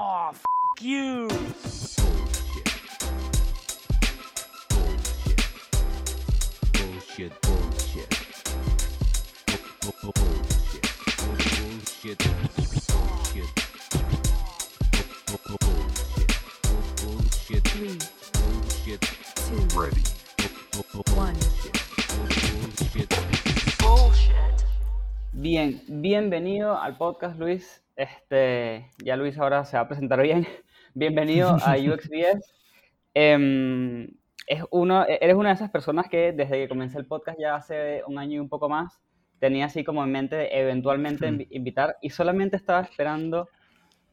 Oh, f you. Bullshit, bullshit. Bullshit. Bullshit. Bullshit. Bien, bienvenido al podcast, Luis. Este, ya Luis ahora se va a presentar bien. Bienvenido a UXBS. Em, es uno, eres una de esas personas que desde que comencé el podcast ya hace un año y un poco más, tenía así como en mente eventualmente invi- invitar y solamente estaba esperando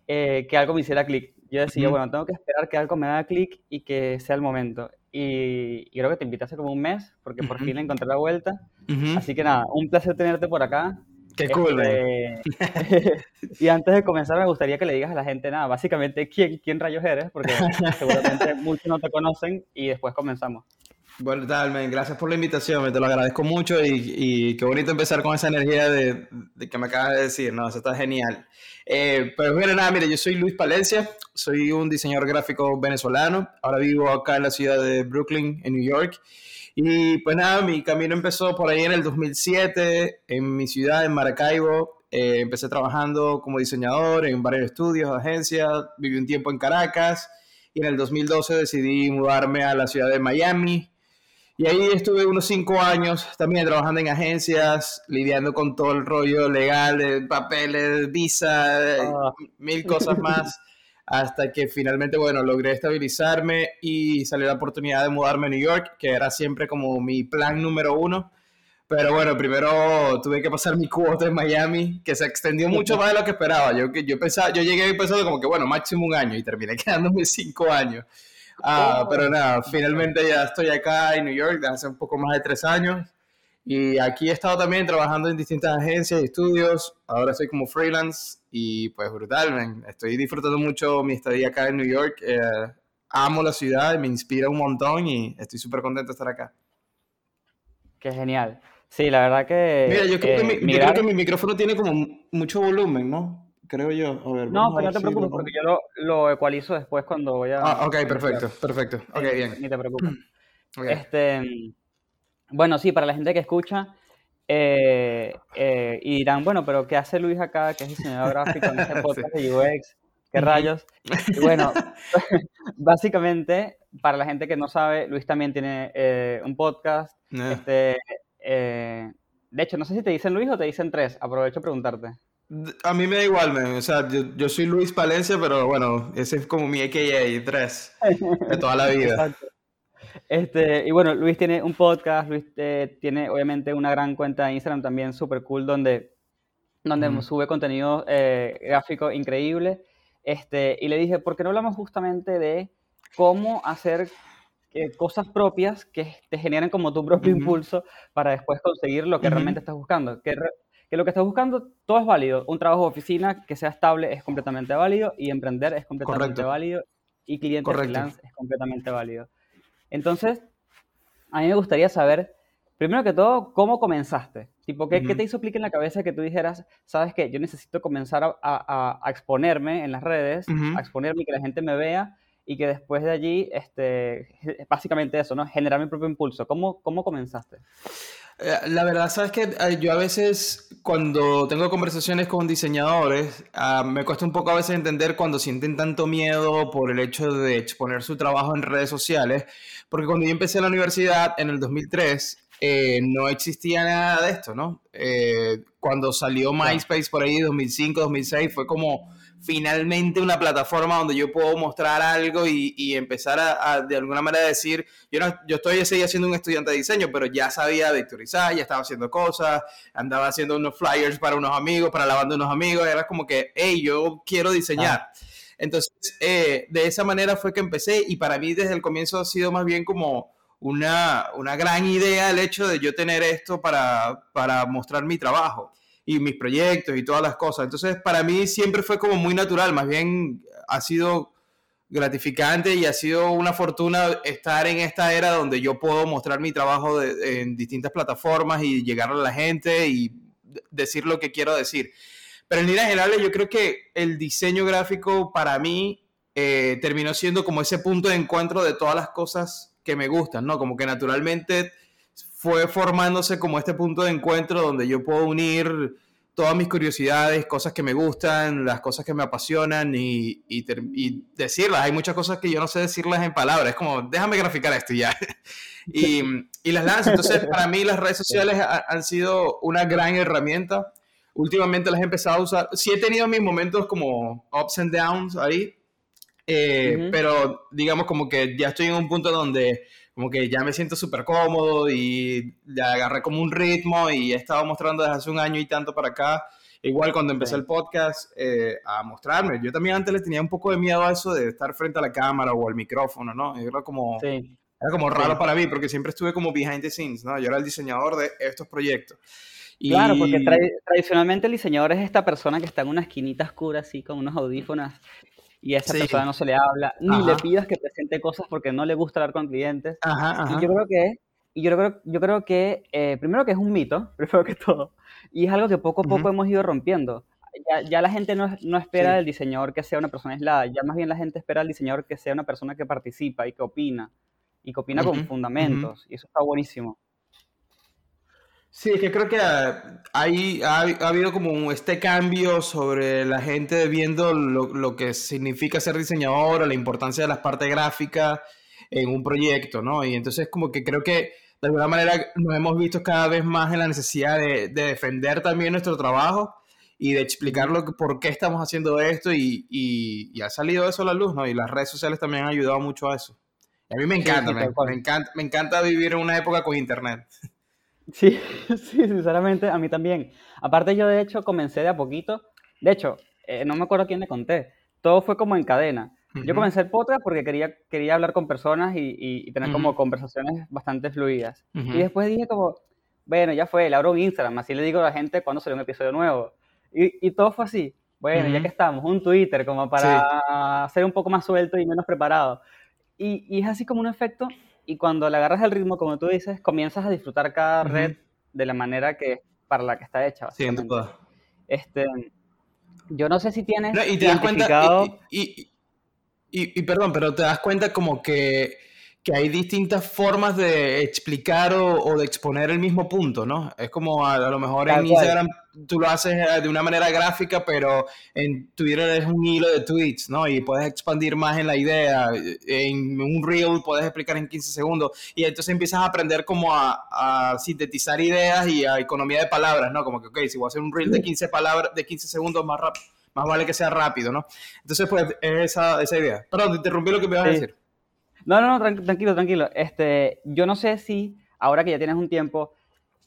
eh, que algo me hiciera clic. Yo decía, Ujú. bueno, tengo que esperar que algo me haga clic y que sea el momento. Y, y creo que te invité hace como un mes porque por fin le encontré la vuelta. Así que nada, un placer tenerte por acá. Qué cool. Este, y antes de comenzar, me gustaría que le digas a la gente, nada, básicamente, quién, quién rayos eres, porque seguramente muchos no te conocen y después comenzamos. Bueno, tal, man. Gracias por la invitación, me te lo agradezco mucho y, y qué bonito empezar con esa energía de, de que me acabas de decir, ¿no? Eso está genial. Eh, pues bueno, nada, mire, yo soy Luis Palencia, soy un diseñador gráfico venezolano, ahora vivo acá en la ciudad de Brooklyn, en New York. Y pues nada, mi camino empezó por ahí en el 2007, en mi ciudad, en Maracaibo. Eh, empecé trabajando como diseñador en varios estudios, agencias, viví un tiempo en Caracas y en el 2012 decidí mudarme a la ciudad de Miami. Y ahí estuve unos cinco años también trabajando en agencias, lidiando con todo el rollo legal de papeles, visa, Ah. mil cosas más, hasta que finalmente, bueno, logré estabilizarme y salió la oportunidad de mudarme a New York, que era siempre como mi plan número uno. Pero bueno, primero tuve que pasar mi cuota en Miami, que se extendió mucho más de lo que esperaba. Yo, yo, pensaba, yo llegué pensando como que, bueno, máximo un año y terminé quedándome cinco años. Ah, Oh. pero nada, finalmente ya estoy acá en New York desde hace un poco más de tres años. Y aquí he estado también trabajando en distintas agencias y estudios. Ahora soy como freelance y pues brutal, man. Estoy disfrutando mucho mi estadía acá en New York. Eh, amo la ciudad, me inspira un montón y estoy súper contento de estar acá. Qué genial. Sí, la verdad que... Mira, yo creo, eh, que mi, yo creo que mi micrófono tiene como mucho volumen, ¿no? Creo yo. A ver, No, pero no te si lo preocupes, pongo. porque yo lo, lo ecualizo después cuando voy a... Ah, ok, perfecto, perfecto. Ok, Sí, bien. Ni te preocupes. Ok. Este, bueno, sí, para la gente que escucha eh, eh, y dirán, bueno, pero ¿qué hace Luis acá, que es diseñador gráfico en este podcast de UX? ¿Qué rayos? Y bueno, básicamente, para la gente que no sabe, Luis también tiene eh, un podcast. Este, de hecho, no sé si te dicen Luis o te dicen tres. Aprovecho a preguntarte. A mí me da igual, man. O sea, yo, yo soy Luis Palencia, pero bueno, ese es como mi AKA 3 de toda la vida. Exacto. Este, y bueno, Luis tiene un podcast, Luis eh, tiene obviamente una gran cuenta de Instagram también súper cool donde, donde Ujú. sube contenido eh, gráfico increíble. Este, y le dije, ¿por qué no hablamos justamente de cómo hacer eh, cosas propias que te generen como tu propio impulso para después conseguir lo que realmente estás buscando? Que, re- que lo que estás buscando, todo es válido. Un trabajo de oficina que sea estable es completamente válido y emprender es completamente Correcto. válido y cliente Correcto. freelance es completamente válido. Entonces, a mí me gustaría saber, primero que todo, cómo comenzaste. Tipo, ¿qué, qué te hizo clic en la cabeza que tú dijeras, sabes qué, yo necesito comenzar a, a- a- a exponerme en las redes, a exponerme y que la gente me vea y que después de allí, este, es básicamente eso, ¿no? Generar mi propio impulso. ¿Cómo, cómo comenzaste? Eh, La verdad, sabes que eh, yo a veces cuando tengo conversaciones con diseñadores, ah, me cuesta un poco a veces entender cuando sienten tanto miedo por el hecho de exponer su trabajo en redes sociales, porque cuando yo empecé la universidad en el 2003, eh, no existía nada de esto, ¿no? Eh, cuando salió MySpace por ahí, 2005, 2006, fue como finalmente una plataforma donde yo puedo mostrar algo y, y empezar a, a, de alguna manera decir, yo, no, yo estoy seguía siendo un estudiante de diseño, pero ya sabía vectorizar, ya estaba haciendo cosas, andaba haciendo unos flyers para unos amigos, para la banda de unos amigos, era como que, hey, yo quiero diseñar. Entonces, eh, de esa manera fue que empecé y para mí desde el comienzo ha sido más bien como una, una gran idea el hecho de yo tener esto para, para mostrar mi trabajo y mis proyectos y todas las cosas. Entonces, para mí siempre fue como muy natural, más bien ha sido gratificante y ha sido una fortuna estar en esta era donde yo puedo mostrar mi trabajo en distintas plataformas y llegar a la gente y decir lo que quiero decir. Pero en líneas generales yo creo que el diseño gráfico para mí eh, terminó siendo como ese punto de encuentro de todas las cosas que me gustan, ¿no? Como que naturalmente fue formándose como este punto de encuentro donde yo puedo unir todas mis curiosidades, cosas que me gustan, las cosas que me apasionan y, y, ter- y decirlas. Hay muchas cosas que yo no sé decirlas en palabras. Es como, déjame graficar esto y ya. y, y las lanzo. Entonces, para mí las redes sociales ha- han sido una gran herramienta. Últimamente las he empezado a usar. Sí he tenido mis momentos como ups and downs ahí, eh, pero digamos como que ya estoy en un punto donde como que ya me siento súper cómodo y ya agarré como un ritmo y he estado mostrando desde hace un año y tanto para acá. Igual cuando empecé el podcast eh, a mostrarme. Yo también antes le tenía un poco de miedo a eso de estar frente a la cámara o al micrófono, ¿no? Era como, Sí, era como raro Sí. para mí porque siempre estuve como behind the scenes, ¿no? Yo era el diseñador de estos proyectos. Y... Claro, porque tra- tradicionalmente el diseñador es esta persona que está en una esquinita oscura así con unos audífonos y a esa Sí. persona no se le habla, ni le Ajá. pidas que presente cosas porque no le gusta hablar con clientes. Ajá, ajá. Y yo creo que, y yo creo, yo creo que eh, primero que es un mito, primero que todo, y es algo que poco a poco Ujú. hemos ido rompiendo. Ya, ya la gente no, no espera Sí. del diseñador que sea una persona aislada, ya más bien la gente espera al diseñador que sea una persona que participa y que opina, y que opina Ujú, con ujú. fundamentos, y eso está buenísimo. Sí, es que creo que hay, ha, ha habido como este cambio sobre la gente viendo lo, lo que significa ser diseñador la importancia de las partes gráficas en un proyecto, ¿no? Y entonces como que creo que de alguna manera nos hemos visto cada vez más en la necesidad de, de defender también nuestro trabajo y de explicar lo que, por qué estamos haciendo esto y, y- y ha salido eso a la luz, ¿no? Y las redes sociales también han ayudado mucho a eso. Y a mí me Sí, encanta, sí, me, tal cual. me encanta, me encanta vivir en una época con internet. Sí, sí, sinceramente, a mí también. Aparte, yo de hecho comencé de a poquito. De hecho, eh, no me acuerdo quién le conté. Todo fue como en cadena. Yo comencé el podcast porque quería, quería hablar con personas y, y- tener como conversaciones bastante fluidas. Y después dije como, bueno, ya fue, le abro un Instagram, así le digo a la gente cuándo sale un episodio nuevo. Y, y todo fue así. Bueno, ya que estamos, un Twitter como para ser un poco más suelto y menos preparado. Y, y es así como un efecto, y cuando le agarras el ritmo, como tú dices, comienzas a disfrutar cada red de la manera que para la que está hecha, Sí, en básicamente. todas. Este, yo no sé si tienes No, y te das cuenta, identificado... y, y- y- y perdón, pero te das cuenta como que, que hay distintas formas de explicar o, o de exponer el mismo punto, ¿no? Es como a, a lo mejor Tal en cual. Instagram tú lo haces eh, de una manera gráfica, pero en Twitter es un hilo de tweets, ¿no? Y puedes expandir más en la idea. En un reel puedes explicar en 15 segundos. Y entonces empiezas a aprender como a, a sintetizar ideas y a economía de palabras, ¿no? Como que, ok, si voy a hacer un reel de 15, palabras, de 15 segundos más rápido más vale que sea rápido, ¿no? Entonces, pues, es esa, esa idea. Perdón, te interrumpí lo que me ibas a Sí. decir. No, no, no, tran- tranquilo, tranquilo. Este, yo no sé si ahora que ya tienes un tiempo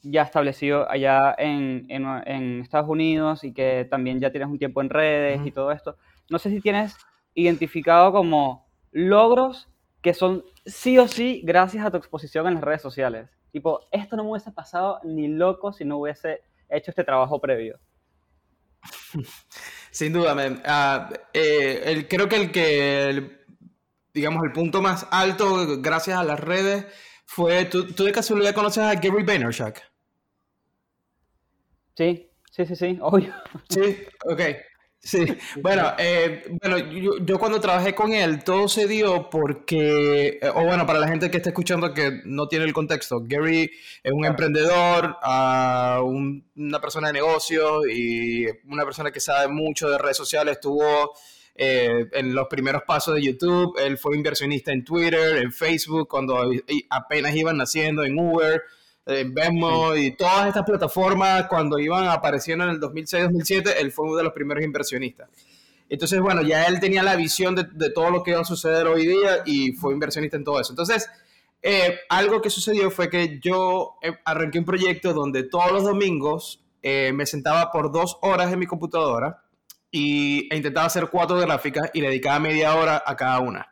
ya establecido allá en, en, en Estados Unidos y que también ya tienes un tiempo en redes y todo esto, no sé si tienes identificado como logros que son sí o sí gracias a tu exposición en las redes sociales. Tipo, esto no me hubiese pasado ni loco si no hubiese hecho este trabajo previo. Sin duda, man. Ah, eh, el- creo que el que, el- digamos, el punto más alto, gracias a las redes, fue, ¿tú, tú de casualidad conoces a Gary Vaynerchuk? Sí, sí, sí, sí, obvio. Sí, ok. Sí, bueno, eh, bueno yo, yo cuando trabajé con él, todo se dio porque, eh, o bueno, para la gente que está escuchando que no tiene el contexto, Gary es un emprendedor, un- una persona de negocios y una persona que sabe mucho de redes sociales, estuvo eh, en los primeros pasos de YouTube, él fue inversionista en Twitter, en Facebook, cuando apenas iban naciendo, en Uber, en Venmo y todas estas plataformas cuando iban apareciendo en el 2006-2007, él fue uno de los primeros inversionistas. Entonces, bueno, ya él tenía la visión de, de todo lo que iba a suceder hoy día y fue inversionista en todo eso. Entonces, eh, algo que sucedió fue que yo eh, arranqué un proyecto donde todos los domingos eh, me sentaba por dos horas en mi computadora y, e intentaba hacer cuatro gráficas y le dedicaba media hora a cada una.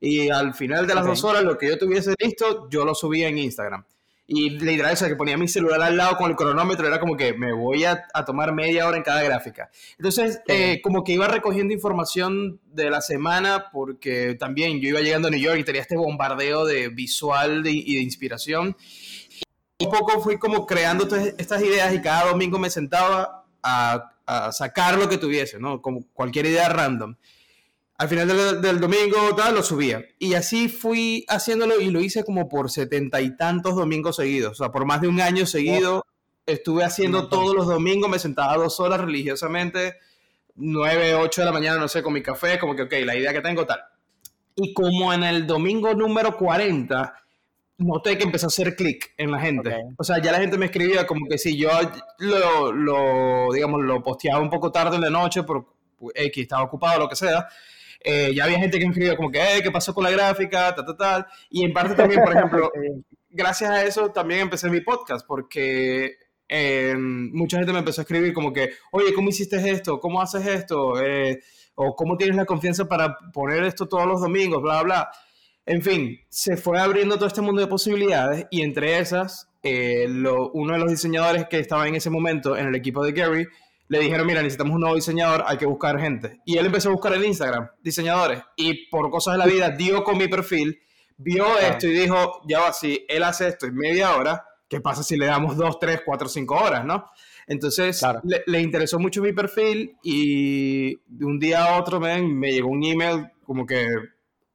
Y al final de las Ok. dos horas, lo que yo tuviese listo, yo lo subía en Instagram. Y literal, o sea, que ponía mi celular al lado con el cronómetro, era como que me voy a, a tomar media hora en cada gráfica. Entonces, Qué eh, como que iba recogiendo información de la semana, porque también yo iba llegando a New York y tenía este bombardeo de visual de- y de inspiración. Y un poco fui como creando estas ideas y cada domingo me sentaba a, a sacar lo que tuviese, ¿no? Como cualquier idea random. Al final del, del domingo, tal, lo subía. Y así fui haciéndolo y lo hice como por setenta y tantos domingos seguidos. O sea, por más de un año seguido estuve haciendo todos los domingos, me sentaba dos horas religiosamente, nueve, ocho de la mañana, no sé, con mi café, como que, ok, la idea que tengo, tal. Y como en el domingo número 40, noté que empezó a hacer clic en la gente. Ok. O sea, ya la gente me escribía como que si yo lo, lo, digamos, lo posteaba un poco tarde en la noche, por X, estaba ocupado, lo que sea. eh, ya había gente que me escribía como que, "Eh, ¿qué pasó con la gráfica? Tal, tal, tal. Y en parte también, por ejemplo, gracias a eso también empecé mi podcast, porque eh, mucha gente me empezó a escribir como que, oye, ¿cómo hiciste esto? ¿Cómo haces esto? Eh, o ¿cómo tienes la confianza para poner esto todos los domingos? Bla, bla. En fin, se fue abriendo todo este mundo de posibilidades y entre esas, eh, lo- uno de los diseñadores que estaba en ese momento en el equipo de Gary, le dijeron, mira, necesitamos un nuevo diseñador, hay que buscar gente. Y él empezó a buscar en Instagram diseñadores y por cosas de la vida dio con mi perfil, vio esto y dijo, ya va, si él hace esto en media hora, ¿qué pasa si le damos dos, tres, cuatro, cinco horas, no? Entonces Claro. le, le interesó mucho mi perfil y de un día a otro me llegó un email como que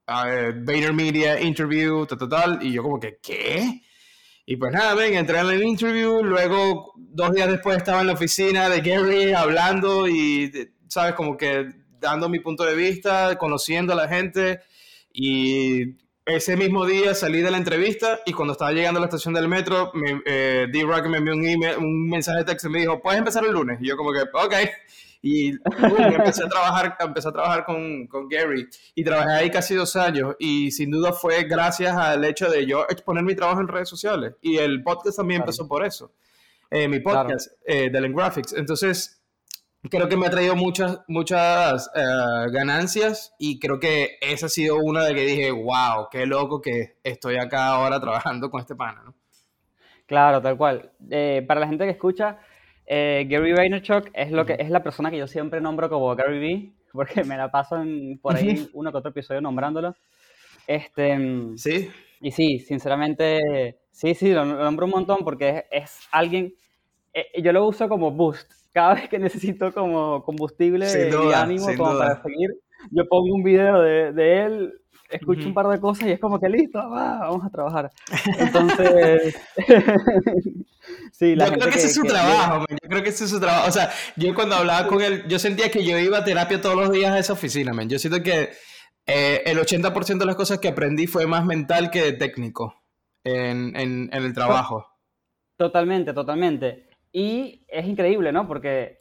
uh, Media interview, tal, tal, tal, y yo como que, ¿qué? Y pues nada, ven, entré en el interview, luego dos días después estaba en la oficina de Gary hablando y, sabes, como que dando mi punto de vista, conociendo a la gente y ese mismo día salí de la entrevista y cuando estaba llegando a la estación del metro, me, eh, D-Rock me envió un, email, un mensaje de texto y me dijo, ¿puedes empezar el lunes? Y yo como que, ok. Y empecé a trabajar, empecé a trabajar con, con Gary y trabajé ahí casi dos años y sin duda fue gracias al hecho de yo exponer mi trabajo en redes sociales y el podcast también Claro. empezó por eso, Eh, mi podcast eh, de Graphics. Entonces, creo que me ha traído muchas, muchas eh, ganancias y creo que esa ha sido una de que dije, wow, qué loco que estoy acá ahora trabajando con este pana, ¿no? Claro, tal cual. Eh, para la gente que escucha, eh, Gary Vaynerchuk es, lo que, es la persona que yo siempre nombro como Gary V, porque me la paso en- por ahí uno que otro episodio nombrándolo. Este, mm, Sí, y sí, sinceramente, sí, sí, lo, lo nombro un montón porque es, es alguien, eh, yo lo uso como boost. Cada vez que necesito como combustible Sin y duda, ánimo como duda. para seguir, yo pongo un video de, de él, escucho Ujú. un par de cosas y es como que listo, va, vamos a trabajar. Entonces, sí, la yo gente creo que ese es su que- trabajo, man, yo creo que ese es su trabajo. O sea, yo cuando hablaba con él, yo sentía que yo iba a terapia todos los días a esa oficina, man. Yo siento que eh, el 80% de las cosas que aprendí fue más mental que técnico en, en, en el trabajo. Totalmente, totalmente. Y es increíble, ¿no? Porque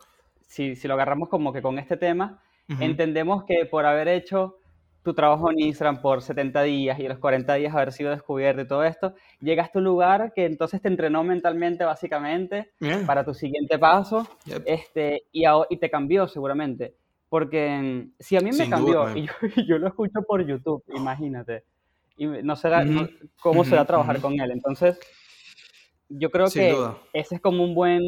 si, si lo agarramos como que con este tema, entendemos que por haber hecho tu trabajo en Instagram por 70 días y los 40 días haber sido descubierto y todo esto, llegaste a un lugar que entonces te entrenó mentalmente, básicamente, Yeah. para tu siguiente paso, Yep. este, y, a- y te cambió seguramente. Porque mm, si a mí me Sin cambió duda, y yo, y yo lo escucho por YouTube, imagínate, y no será, no- Ujú, cómo será ujú, trabajar ujú. con él. Entonces, yo creo Sin que duda. ese es como un buen,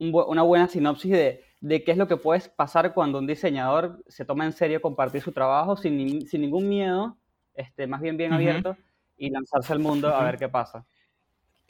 un bu- una buena sinopsis de, de qué es lo que puedes pasar cuando un diseñador se toma en serio compartir su trabajo sin, ni- sin ningún miedo, este, más bien bien abierto, y lanzarse al mundo a ver qué pasa.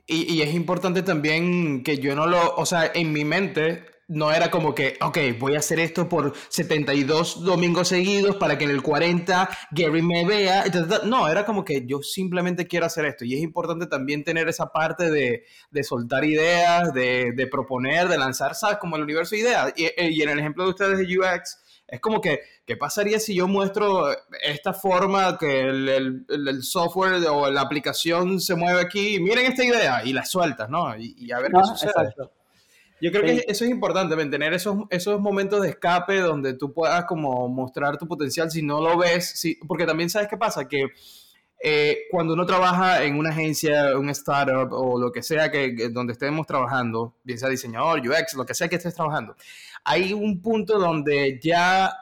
Y, y es importante también que yo no lo, o sea, en mi mente no era como que, ok, voy a hacer esto por 72 domingos seguidos para que en el 40 Gary me vea. No, era como que yo simplemente quiero hacer esto. Y es importante también tener esa parte de, de soltar ideas, de, de proponer, de lanzar, ¿sabes? Como el universo de ideas. Y, eh, y en el ejemplo de ustedes de UX, es como que, ¿qué pasaría si yo muestro esta forma que el, el- el- el software o la aplicación se mueve aquí? Miren esta idea y la sueltas, ¿no? Y, y a ver No, qué sucede. exacto. Yo creo Sí. que eso es importante, ¿ven? tener esos, esos momentos de escape donde tú puedas como mostrar tu potencial si no lo ves, si, porque también sabes qué pasa, que eh, cuando uno trabaja en una agencia, un startup o lo que sea que, que- donde estemos trabajando, bien sea diseñador, UX, lo que sea que estés trabajando, hay un punto donde ya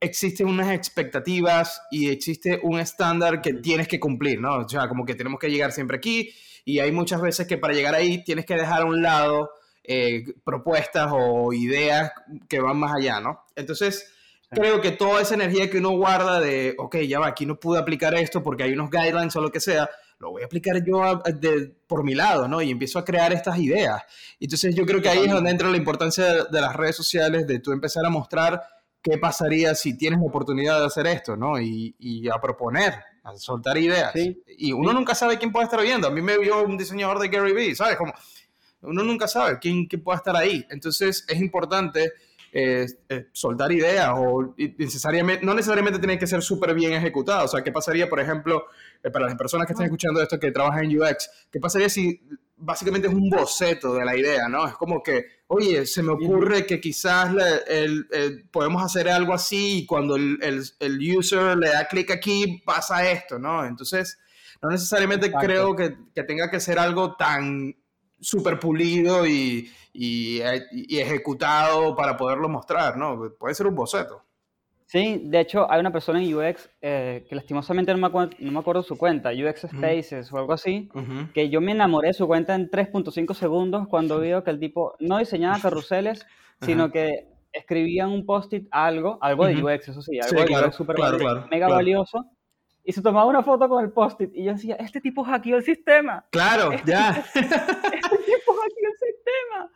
existen unas expectativas y existe un estándar que tienes que cumplir, ¿no? O sea, como que tenemos que llegar siempre aquí y hay muchas veces que para llegar ahí tienes que dejar a un lado eh, propuestas o ideas que van más allá, ¿no? Entonces, creo que toda esa energía que uno guarda de, ok, ya va, aquí no pude aplicar esto porque hay unos guidelines o lo que sea, lo voy a aplicar yo a- a- de- por mi lado, ¿no? Y empiezo a crear estas ideas. Entonces yo creo que ahí es donde entra la importancia de, de las redes sociales, de tú empezar a mostrar qué pasaría si tienes la oportunidad de hacer esto, ¿no? Y, y a proponer, a soltar ideas. Sí. Y uno Sí. nunca sabe quién puede estar viendo. A mí me vio un diseñador de Gary Vee, ¿sabes? Como, uno nunca sabe quién, quién puede estar ahí. Entonces es importante eh, eh, soltar ideas o necesariamente, no necesariamente tiene que ser súper bien ejecutado. O sea, ¿qué pasaría, por ejemplo, eh, para las personas que están escuchando esto que trabajan en UX? ¿Qué pasaría si básicamente es un boceto de la idea, ¿no? Es como que, oye, se me ocurre que quizás le- el- el- podemos hacer algo así y cuando el, el- el user le da clic aquí pasa esto, ¿no? Entonces, no necesariamente Exacto. creo que, que tenga que ser algo tan súper pulido y, y, y ejecutado para poderlo mostrar, ¿no? Puede ser un boceto. Sí, de hecho hay una persona en UX eh, que lastimosamente no me, acuer- no me acuerdo su cuenta, UX Spaces o algo así, que yo me enamoré de su cuenta en 3.5 segundos cuando vio que el tipo no diseñaba carruseles, sino que escribía un post-it algo, algo de. UX, eso sí, algo Sí, de claro, UX súper claro, vali- claro, mega valioso, y se tomaba una foto con el post-it, y yo decía, este tipo hackeó el sistema, Claro, ya. este tipo hackeó el sistema.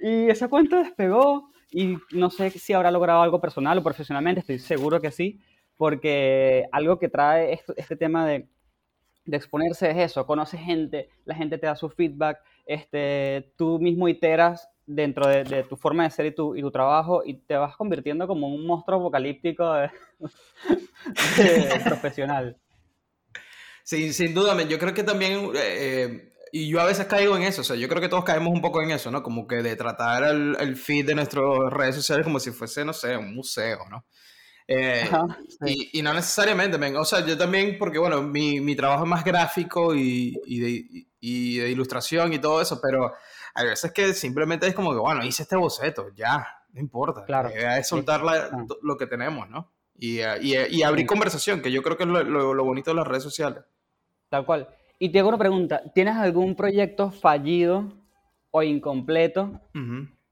Y esa cuenta despegó y no sé si habrá logrado algo personal o profesionalmente, estoy seguro que sí, porque algo que trae esto- este tema de, de exponerse es eso, conoces gente, la gente te da su feedback, este, tú mismo iteras dentro de, de tu forma de ser y tu, y tu trabajo y te vas convirtiendo como un monstruo apocalíptico de- de profesional. Sí, sin duda, yo creo que también, eh, eh, y yo a veces caigo en eso, o sea, yo creo que todos caemos un poco en eso, ¿no? Como que de tratar el, el feed de nuestras redes sociales como si fuese, no sé, un museo, ¿no? Eh, Ajá, sí. y, y no necesariamente, men, o sea, yo también, porque bueno, mi, mi trabajo es más gráfico y, y de, y de ilustración y todo eso, pero hay veces que simplemente es como que, bueno, hice este boceto, ya, no importa. Claro. La idea es soltar la- Ah. lo que tenemos, ¿no? Y, eh, y, y abrir Sí. conversación, que yo creo que es lo, lo- lo bonito de las redes sociales. Tal cual. Y te hago una pregunta, ¿tienes algún proyecto fallido o incompleto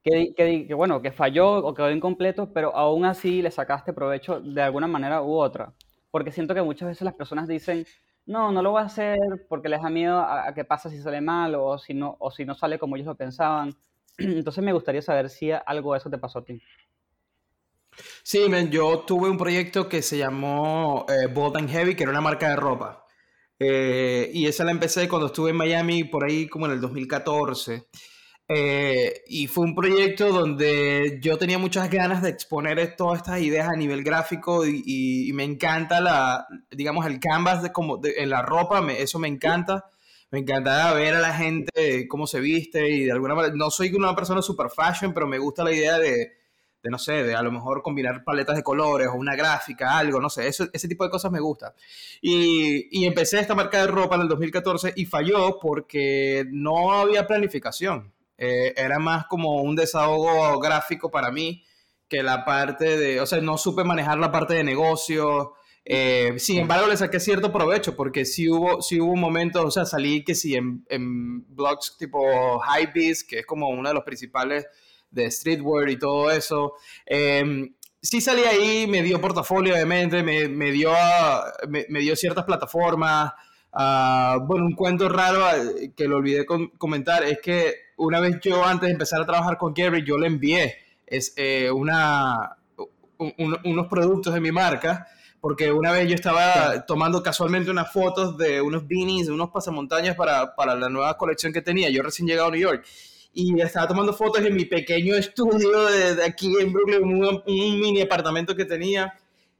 que, di- que, di- que, bueno, que falló o quedó incompleto, pero aún así le sacaste provecho de alguna manera u otra? Porque siento que muchas veces las personas dicen, no, no lo voy a hacer porque les da miedo a, a qué pasa si sale mal o si no, o si no sale como ellos lo pensaban. Entonces me gustaría saber si algo de eso te pasó a ti. Sí, yo tuve un proyecto que se llamó eh, Bold and Heavy, que era una marca de ropa. Eh, y esa la empecé cuando estuve en Miami, por ahí como en el 2014. Eh, y fue un proyecto donde yo tenía muchas ganas de exponer todas estas ideas a nivel gráfico y, y- y me encanta la, digamos, el canvas de como de- en la ropa, me- eso me encanta. Me encanta ver a la gente cómo se viste y de alguna manera, no soy una persona super fashion, pero me gusta la idea de, de, no sé, de a lo mejor combinar paletas de colores o una gráfica, algo, no sé, eso, ese tipo de cosas me gusta. Y, y empecé esta marca de ropa en el 2014 y falló porque no había planificación. Eh, era más como un desahogo gráfico para mí que la parte de, o sea, no supe manejar la parte de negocio. Eh, sin embargo, le saqué cierto provecho porque sí hubo, sí hubo momentos, o sea, salí que sí en, en blogs tipo Hypebeast, que es como uno de los principales de streetwear y todo eso. Eh, sí salí ahí, me dio portafolio, obviamente, me, me dio, me, me dio ciertas plataformas. Ah, bueno, un cuento raro eh, que lo olvidé comentar es que una vez yo, antes de empezar a trabajar con Gary, yo le envié es, eh, una, un- un- unos productos de mi marca, porque una vez yo estaba tomando casualmente unas fotos de unos beanies, de unos pasamontañas para, para la nueva colección que tenía. Yo recién llegado a New York y estaba tomando fotos en mi pequeño estudio de, de aquí en Brooklyn, un, un mini apartamento que tenía,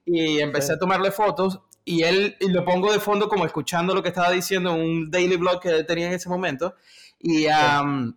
y empecé Sí. a tomarle fotos. Y él y lo pongo de fondo como escuchando lo que estaba diciendo en un daily blog que tenía en ese momento. Y, am,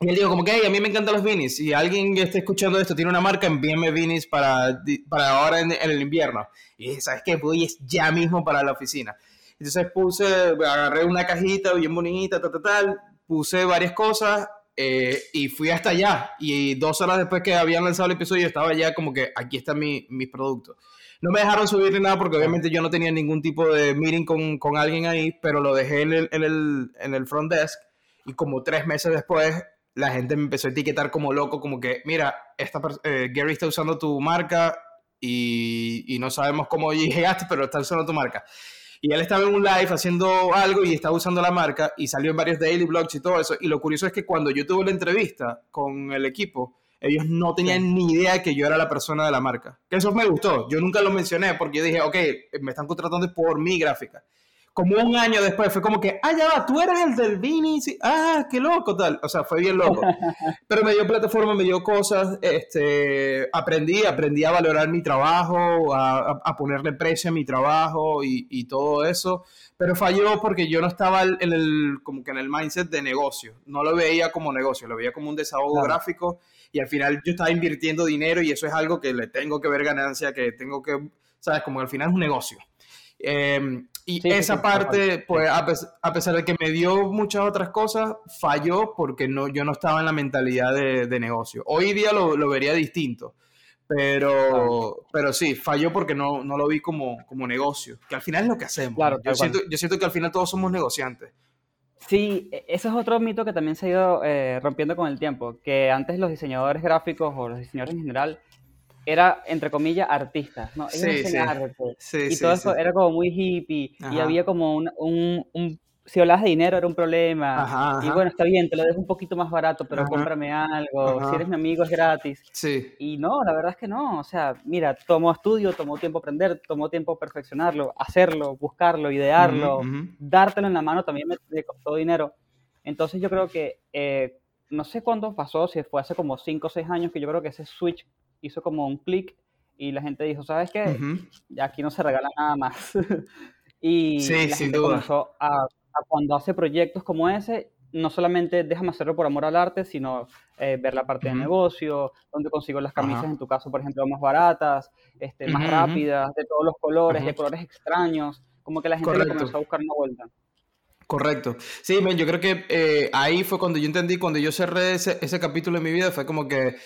y él dijo como que "Hey, a mí me encantan los beanies. Si alguien que esté escuchando esto tiene una marca, envíenme beanies para, para ahora en, en el invierno. Y dije, ¿sabes qué? Voy ya mismo para la oficina. Entonces puse, agarré una cajita bien bonita, tal, tal, tal, puse varias cosas eh, y fui hasta allá. Y dos horas después que habían lanzado el episodio, estaba ya como que aquí están mi- mis productos. No me dejaron subir ni nada porque obviamente yo no tenía ningún tipo de meeting con, con alguien ahí, pero lo dejé en el, en, el, en el front desk y como tres meses después la gente me empezó a etiquetar como loco, como que, mira, esta eh, Gary está usando tu marca y, y no sabemos cómo llegaste, pero está usando tu marca. Y él estaba en un live haciendo algo y estaba usando la marca y salió en varios daily blogs y todo eso. Y lo curioso es que cuando yo tuve la entrevista con el equipo, ellos no tenían ni idea que yo era la persona de la marca. Que eso me gustó. Yo nunca lo mencioné porque yo dije, ok, me están contratando por mi gráfica. Como un año después fue como que, ah, ya va, tú eres el del Vini, sí. ah, qué loco, tal. O sea, fue bien loco. Pero me dio plataforma, me dio cosas, este, aprendí, aprendí a valorar mi trabajo, a, a- ponerle precio a mi trabajo y, y todo eso. Pero falló porque yo no estaba en el, como que en el mindset de negocio. No lo veía como negocio, lo veía como un desahogo Claro. gráfico y al final yo estaba invirtiendo dinero y eso es algo que le tengo que ver ganancia, que tengo que, sabes, como al final es un negocio. Eh, y Sí, esa sí, parte, pues a, pes- a pesar de que me dio muchas otras cosas, falló porque no, yo no estaba en la mentalidad de, de negocio. Hoy día lo, lo vería distinto, pero, pero sí, falló porque no, no lo vi como, como negocio, que al final es lo que hacemos. Yo, siento, yo siento que al final todos somos negociantes. Sí, e- ese es otro mito que también se ha ido eh, rompiendo con el tiempo, que antes los diseñadores gráficos o los diseñadores en general era, entre comillas, artistas, ¿no? Ellos Sí, hacen sí. arte. Sí, y todo eso era como muy hippie y Ajá. había como un, un, un- si hablabas de dinero era un problema Ajá, y ajá. bueno, está bien, te lo dejo un poquito más barato, pero Ajá. cómprame algo, si eres mi amigo es gratis. Sí, Y no, la verdad es que no, o sea, mira, tomó estudio, tomó tiempo aprender, tomó tiempo perfeccionarlo, hacerlo, buscarlo, idearlo, dártelo en la mano también me, me costó dinero. Entonces yo creo que, eh, no sé cuándo pasó, si fue hace como 5 o 6 años, que yo creo que ese switch hizo como un clic y la gente dijo, ¿sabes qué? Ujú. Ya aquí no se regala nada más. y Sí, la sin gente duda. comenzó a, a cuando hace proyectos como ese, no solamente déjame hacerlo por amor al arte, sino eh, ver la parte de Ujú. negocio, donde consigo las camisas, Ajá. en tu caso, por ejemplo, más baratas, este, más rápidas, de todos los colores, de colores extraños, como que la gente le comenzó a buscar una vuelta. Correcto. Sí, men, yo creo que eh, ahí fue cuando yo entendí, cuando yo cerré ese, ese capítulo de mi vida, fue como que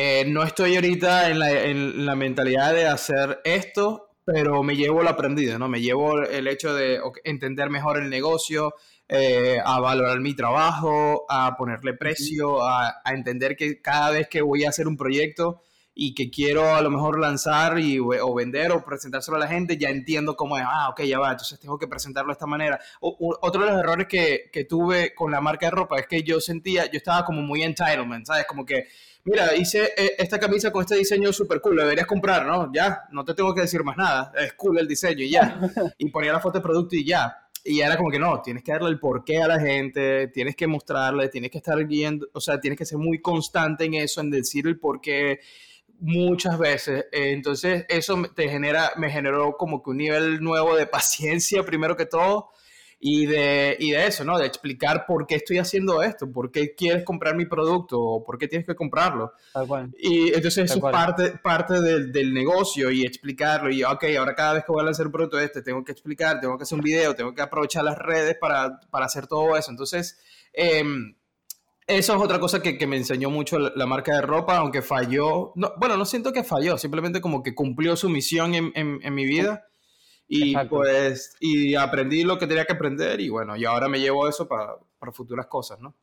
eh, no estoy ahorita en la, en la mentalidad de hacer esto, pero me llevo lo aprendido, ¿no? Me llevo el hecho de entender mejor el negocio, eh, a valorar mi trabajo, a ponerle precio, a, a entender que cada vez que voy a hacer un proyecto y que quiero a lo mejor lanzar y, o vender o presentárselo a la gente, ya entiendo cómo es, ah, ok, ya va, entonces tengo que presentarlo de esta manera. O- o- otro de los errores que, que tuve con la marca de ropa es que yo sentía, yo estaba como muy entitlement, ¿sabes? Como que, mira, hice eh, esta camisa con este diseño súper cool, deberías comprar, ¿no? Ya, no te tengo que decir más nada, es cool el diseño y ya. Y ponía la foto de producto y ya. Y era como que no, tienes que darle el porqué a la gente, tienes que mostrarle, tienes que estar guiando, o sea, tienes que ser muy constante en eso, en decir el porqué muchas veces. Eh, Entonces, eso me- te genera, me generó como que un nivel nuevo de paciencia, primero que todo, y de, y de eso, ¿no? De explicar por qué estoy haciendo esto, por qué quieres comprar mi producto o por qué tienes que comprarlo. Y entonces eso es parte, parte del, del negocio y explicarlo. Y, ok, ahora cada vez que voy a lanzar un producto este, tengo que explicar, tengo que hacer un video, tengo que aprovechar las redes para, para hacer todo eso. Entonces, em, eso es otra cosa que, que me enseñó mucho la, la marca de ropa, aunque falló. No, bueno, no siento que falló, simplemente como que cumplió su misión en, en- en mi vida. Y Exacto. pues, y aprendí lo que tenía que aprender y bueno, y ahora me llevo eso para, para futuras cosas, ¿no?